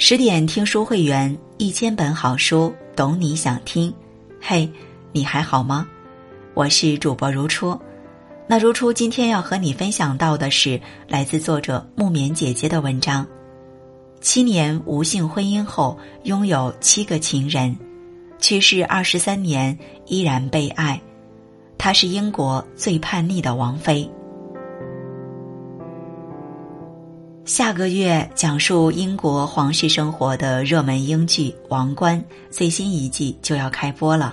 十点听书会员，一千本好书，懂你想听。嘿，你还好吗？我是主播如初。那如初今天要和你分享到的是来自作者木棉姐姐的文章。七年无性婚姻后，拥有七个情人，去世二十三年依然被爱。她是英国最叛逆的王妃。下个月讲述英国皇室生活的热门英剧《王冠》最新一季就要开播了，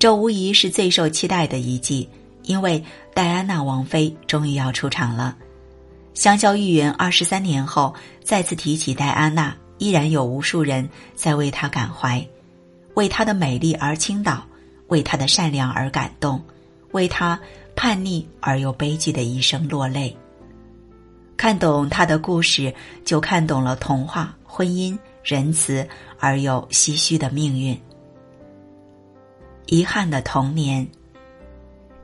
这无疑是最受期待的一季，因为戴安娜王妃终于要出场了。香消玉殒二十三年后，再次提起戴安娜，依然有无数人在为她感怀，为她的美丽而倾倒，为她的善良而感动，为她叛逆而又悲剧的一生落泪。看懂他的故事，就看懂了童话、婚姻、仁慈而又唏嘘的命运。遗憾的童年。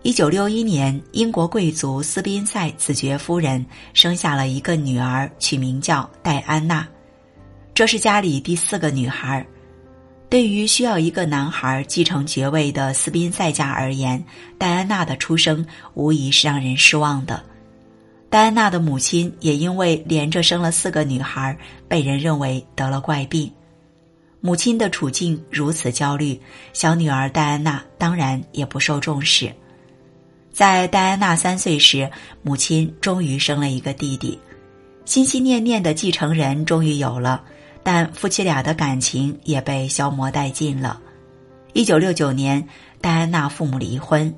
一九六一年，英国贵族斯宾塞子爵夫人生下了一个女儿，取名叫戴安娜。这是家里第四个女孩。对于需要一个男孩继承爵位的斯宾塞家而言，戴安娜的出生无疑是让人失望的。戴安娜的母亲也因为连着生了四个女孩，被人认为得了怪病。母亲的处境如此焦虑，小女儿戴安娜当然也不受重视。在戴安娜三岁时，母亲终于生了一个弟弟，心心念念的继承人终于有了，但夫妻俩的感情也被消磨殆尽了。一九六九年，戴安娜父母离婚。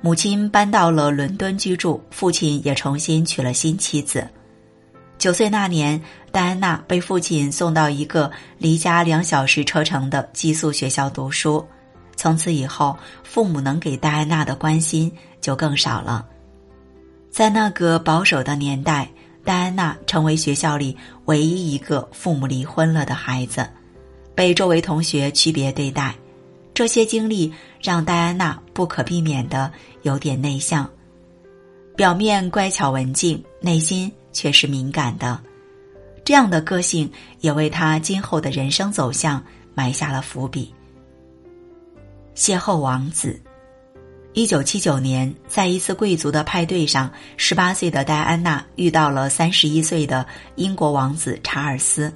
母亲搬到了伦敦居住，父亲也重新娶了新妻子。九岁那年，戴安娜被父亲送到一个离家两小时车程的寄宿学校读书。从此以后，父母能给戴安娜的关心就更少了。在那个保守的年代，戴安娜成为学校里唯一一个父母离婚了的孩子，被周围同学区别对待。这些经历让戴安娜不可避免的有点内向，表面乖巧文静，内心却是敏感的。这样的个性也为她今后的人生走向埋下了伏笔。邂逅王子，一九七九年，在一次贵族的派对上，十八岁的戴安娜遇到了三十一岁的英国王子查尔斯。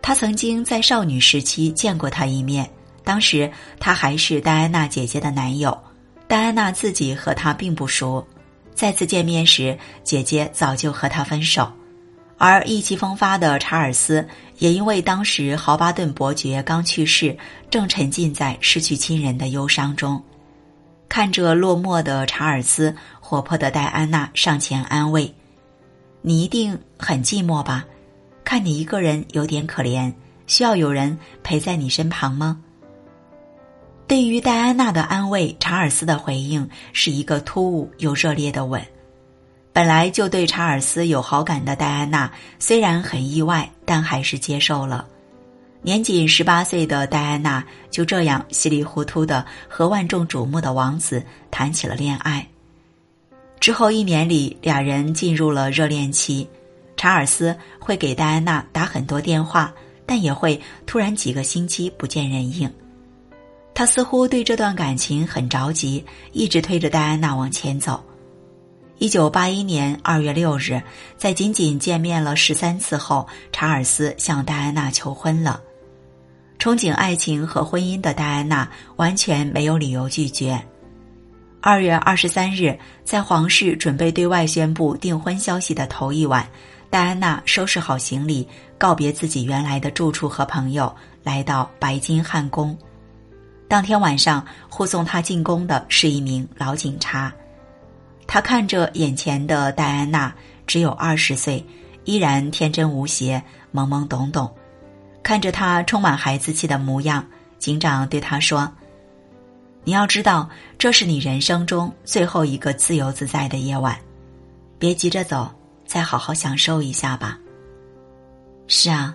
她曾经在少女时期见过他一面。当时他还是戴安娜姐姐的男友，戴安娜自己和他并不熟。再次见面时，姐姐早就和他分手，而意气风发的查尔斯也因为当时豪巴顿伯爵刚去世，正沉浸在失去亲人的忧伤中。看着落寞的查尔斯，活泼的戴安娜上前安慰：“你一定很寂寞吧？看你一个人有点可怜，需要有人陪在你身旁吗？”对于戴安娜的安慰，查尔斯的回应是一个突兀又热烈的吻。本来就对查尔斯有好感的戴安娜，虽然很意外，但还是接受了。年仅十八岁的戴安娜就这样稀里糊涂的和万众瞩目的王子谈起了恋爱。之后一年里，俩人进入了热恋期。查尔斯会给戴安娜打很多电话，但也会突然几个星期不见人影。他似乎对这段感情很着急，一直推着戴安娜往前走。一九八一年二月六日，在仅仅见面了十三次后，查尔斯向戴安娜求婚了。憧憬爱情和婚姻的戴安娜完全没有理由拒绝。二月二十三日，在皇室准备对外宣布订婚消息的头一晚，戴安娜收拾好行李，告别自己原来的住处和朋友，来到白金汉宫。当天晚上，护送他进宫的是一名老警察。他看着眼前的戴安娜，只有二十岁，依然天真无邪、懵懵懂懂。看着她充满孩子气的模样，警长对他说：“你要知道，这是你人生中最后一个自由自在的夜晚，别急着走，再好好享受一下吧。”是啊。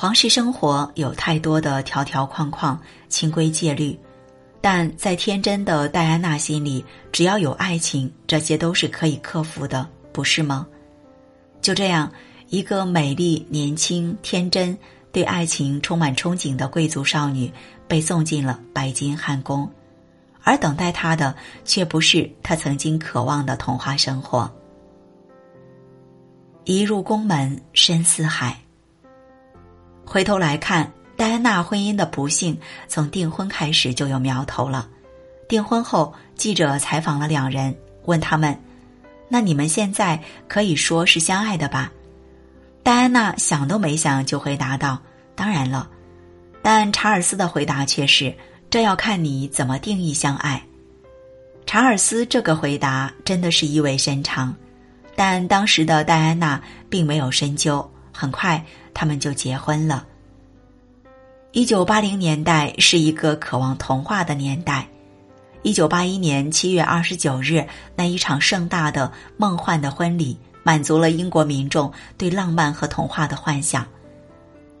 皇室生活有太多的条条框框、清规戒律，但在天真的戴安娜心里，只要有爱情，这些都是可以克服的，不是吗？就这样，一个美丽、年轻、天真、对爱情充满憧憬的贵族少女被送进了白金汉宫，而等待她的却不是她曾经渴望的童话生活。一入宫门深似海。回头来看，戴安娜婚姻的不幸从订婚开始就有苗头了。订婚后，记者采访了两人，问他们：“那你们现在可以说是相爱的吧？”戴安娜想都没想就回答道：“当然了。”但查尔斯的回答却是：“这要看你怎么定义相爱。”查尔斯这个回答真的是意味深长。但当时的戴安娜并没有深究，很快他们就结婚了。一九八零年代是一个渴望童话的年代。一九八一年七月二十九日，那一场盛大的梦幻的婚礼，满足了英国民众对浪漫和童话的幻想。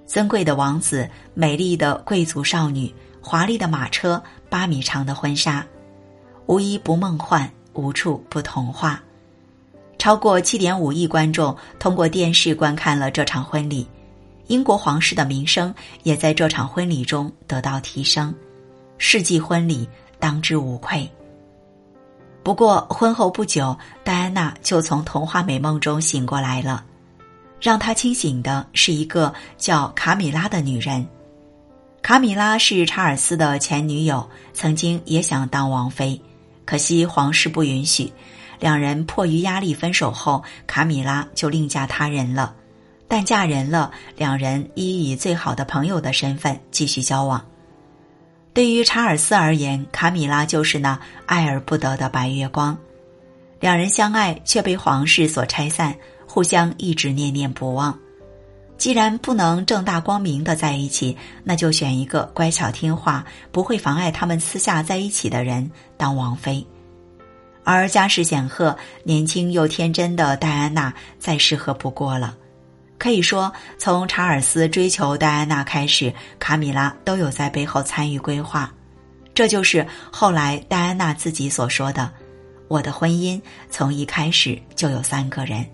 尊贵的王子，美丽的贵族少女，华丽的马车，八米长的婚纱，无一不梦幻，无处不童话。超过七点五亿观众通过电视观看了这场婚礼，英国皇室的名声也在这场婚礼中得到提升。世纪婚礼当之无愧。不过婚后不久，戴安娜就从童话美梦中醒过来了。让她清醒的是一个叫卡米拉的女人。卡米拉是查尔斯的前女友，曾经也想当王妃，可惜皇室不允许。两人迫于压力分手后，卡米拉就另嫁他人了。但嫁人了，两人依以最好的朋友的身份继续交往。对于查尔斯而言，卡米拉就是那爱而不得的白月光。两人相爱却被皇室所拆散，互相一直念念不忘。既然不能正大光明的在一起，那就选一个乖巧听话、不会妨碍他们私下在一起的人当王妃。而家世显赫、年轻又天真的戴安娜再适合不过了。可以说，从查尔斯追求戴安娜开始，卡米拉都有在背后参与规划。这就是后来戴安娜自己所说的：“我的婚姻从一开始就有三个人。”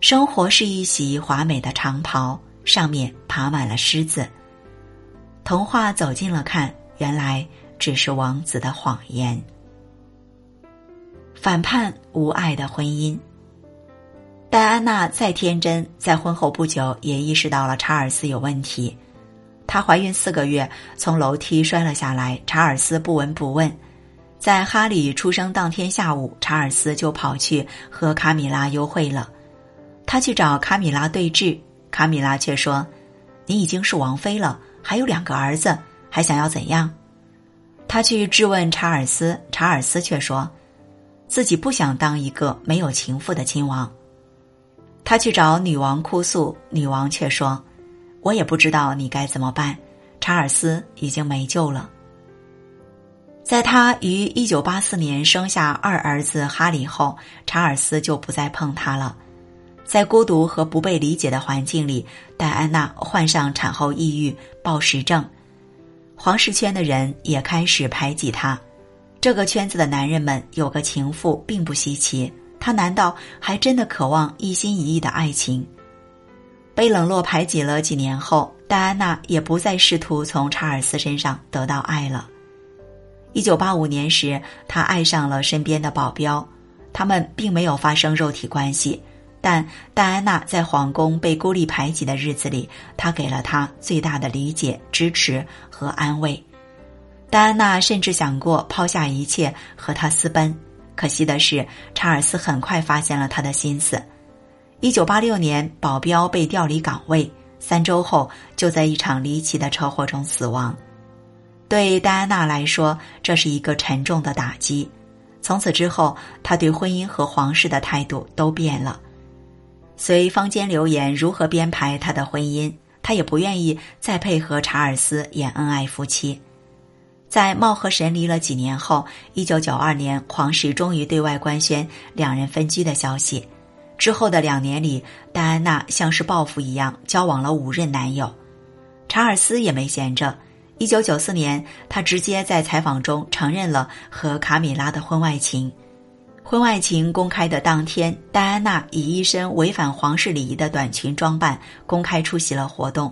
生活是一袭华美的长袍，上面爬满了虱子。童话走近了看，原来只是王子的谎言。反叛无爱的婚姻。戴安娜再天真，在婚后不久也意识到了查尔斯有问题。她怀孕四个月，从楼梯摔了下来，查尔斯不闻不问。在哈里出生当天下午，查尔斯就跑去和卡米拉幽会了。他去找卡米拉对峙，卡米拉却说：“你已经是王妃了，还有两个儿子，还想要怎样？”他去质问查尔斯，查尔斯却说。自己不想当一个没有情妇的亲王，他去找女王哭诉，女王却说：“我也不知道你该怎么办，查尔斯已经没救了。”在他于一九八四年生下二儿子哈里后，查尔斯就不再碰他了。在孤独和不被理解的环境里，戴安娜患上产后抑郁、暴食症，皇室圈的人也开始排挤她。这个圈子的男人们有个情妇并不稀奇，他难道还真的渴望一心一意的爱情？被冷落排挤了几年后，戴安娜也不再试图从查尔斯身上得到爱了。一九八五年时，她爱上了身边的保镖，他们并没有发生肉体关系，但戴安娜在皇宫被孤立排挤的日子里，他给了她最大的理解、支持和安慰。戴安娜甚至想过抛下一切和他私奔，可惜的是，查尔斯很快发现了他的心思。一九八六年，保镖被调离岗位，三周后就在一场离奇的车祸中死亡。对戴安娜来说，这是一个沉重的打击。从此之后，他对婚姻和皇室的态度都变了。随坊间流言如何编排他的婚姻，他也不愿意再配合查尔斯演恩爱夫妻。在貌合神离了几年后，一九九二年，皇室终于对外官宣两人分居的消息。之后的两年里，戴安娜像是报复一样交往了五任男友。查尔斯也没闲着。一九九四年，他直接在采访中承认了和卡米拉的婚外情。婚外情公开的当天，戴安娜以一身违反皇室礼仪的短裙装扮公开出席了活动。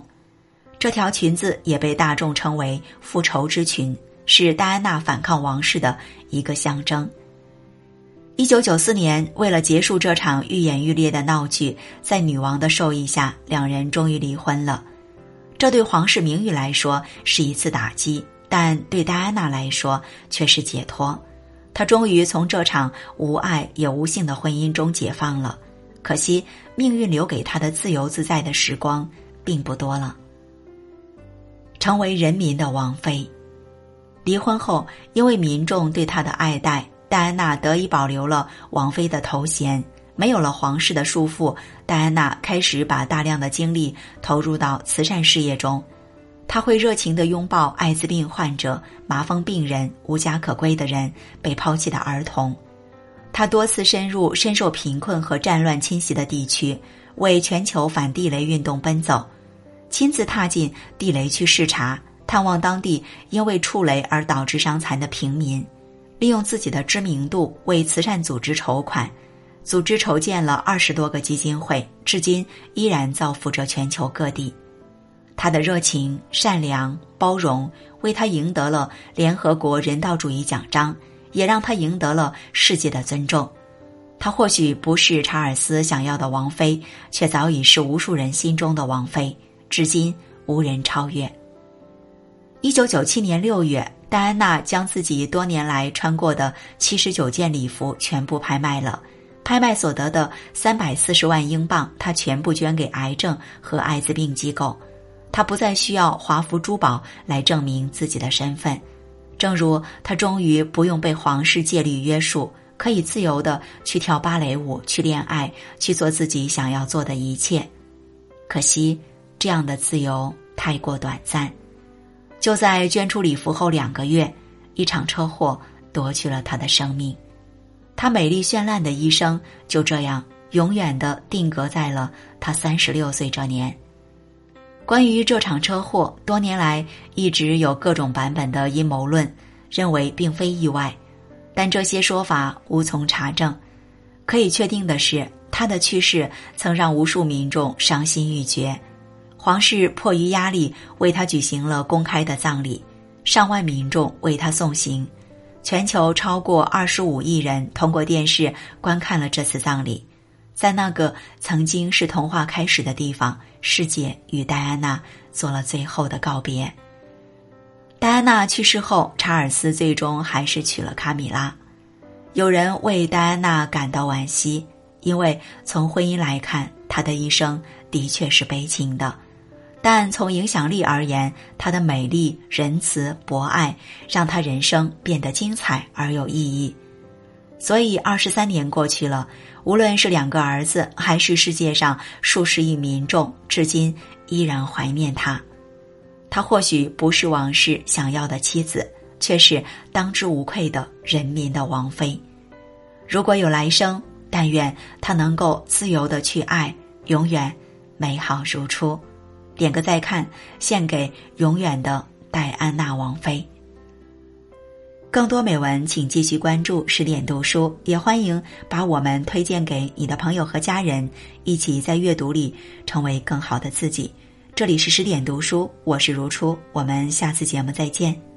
这条裙子也被大众称为“复仇之裙”，是戴安娜反抗王室的一个象征。一九九四年，为了结束这场愈演愈烈的闹剧，在女王的授意下，两人终于离婚了。这对皇室名誉来说是一次打击，但对戴安娜来说却是解脱。她终于从这场无爱也无性的婚姻中解放了，可惜命运留给她的自由自在的时光并不多了。成为人民的王妃，离婚后，因为民众对她的爱戴，戴安娜得以保留了王妃的头衔。没有了皇室的束缚，戴安娜开始把大量的精力投入到慈善事业中。她会热情地拥抱艾滋病患者、麻风病人、无家可归的人、被抛弃的儿童。他多次深入深受贫困和战乱侵袭的地区，为全球反地雷运动奔走，亲自踏进地雷区视察，探望当地因为触雷而导致伤残的平民，利用自己的知名度为慈善组织筹款，组织筹建了二十多个基金会，至今依然造福着全球各地。他的热情、善良、包容，为他赢得了联合国人道主义奖章，也让他赢得了世界的尊重。他或许不是查尔斯想要的王妃，却早已是无数人心中的王妃，至今无人超越。一九九七年六月，戴安娜将自己多年来穿过的七十九件礼服全部拍卖了，拍卖所得的三百四十万英镑，她全部捐给癌症和艾滋病机构。他不再需要华服珠宝来证明自己的身份，正如他终于不用被皇室戒律约束，可以自由的去跳芭蕾舞、去恋爱、去做自己想要做的一切。可惜，这样的自由太过短暂。就在捐出礼服后两个月，一场车祸夺去了他的生命。他美丽绚烂的一生就这样永远的定格在了他三十六岁这年。关于这场车祸，多年来一直有各种版本的阴谋论，认为并非意外，但这些说法无从查证。可以确定的是，他的去世曾让无数民众伤心欲绝。皇室迫于压力，为他举行了公开的葬礼，上万民众为他送行，全球超过二十五亿人通过电视观看了这次葬礼。在那个曾经是童话开始的地方，世界与戴安娜做了最后的告别。戴安娜去世后，查尔斯最终还是娶了卡米拉。有人为戴安娜感到惋惜，因为从婚姻来看，她的一生的确是悲情的；但从影响力而言，她的美丽、仁慈、博爱，让她人生变得精彩而有意义。所以，二十三年过去了，无论是两个儿子，还是世界上数十亿民众，至今依然怀念他。他或许不是王室想要的妻子，却是当之无愧的人民的王妃。如果有来生，但愿他能够自由的去爱，永远美好如初。点个再看，献给永远的戴安娜王妃。更多美文，请继续关注十点读书，也欢迎把我们推荐给你的朋友和家人，一起在阅读里成为更好的自己。这里是十点读书，我是如初，我们下次节目再见。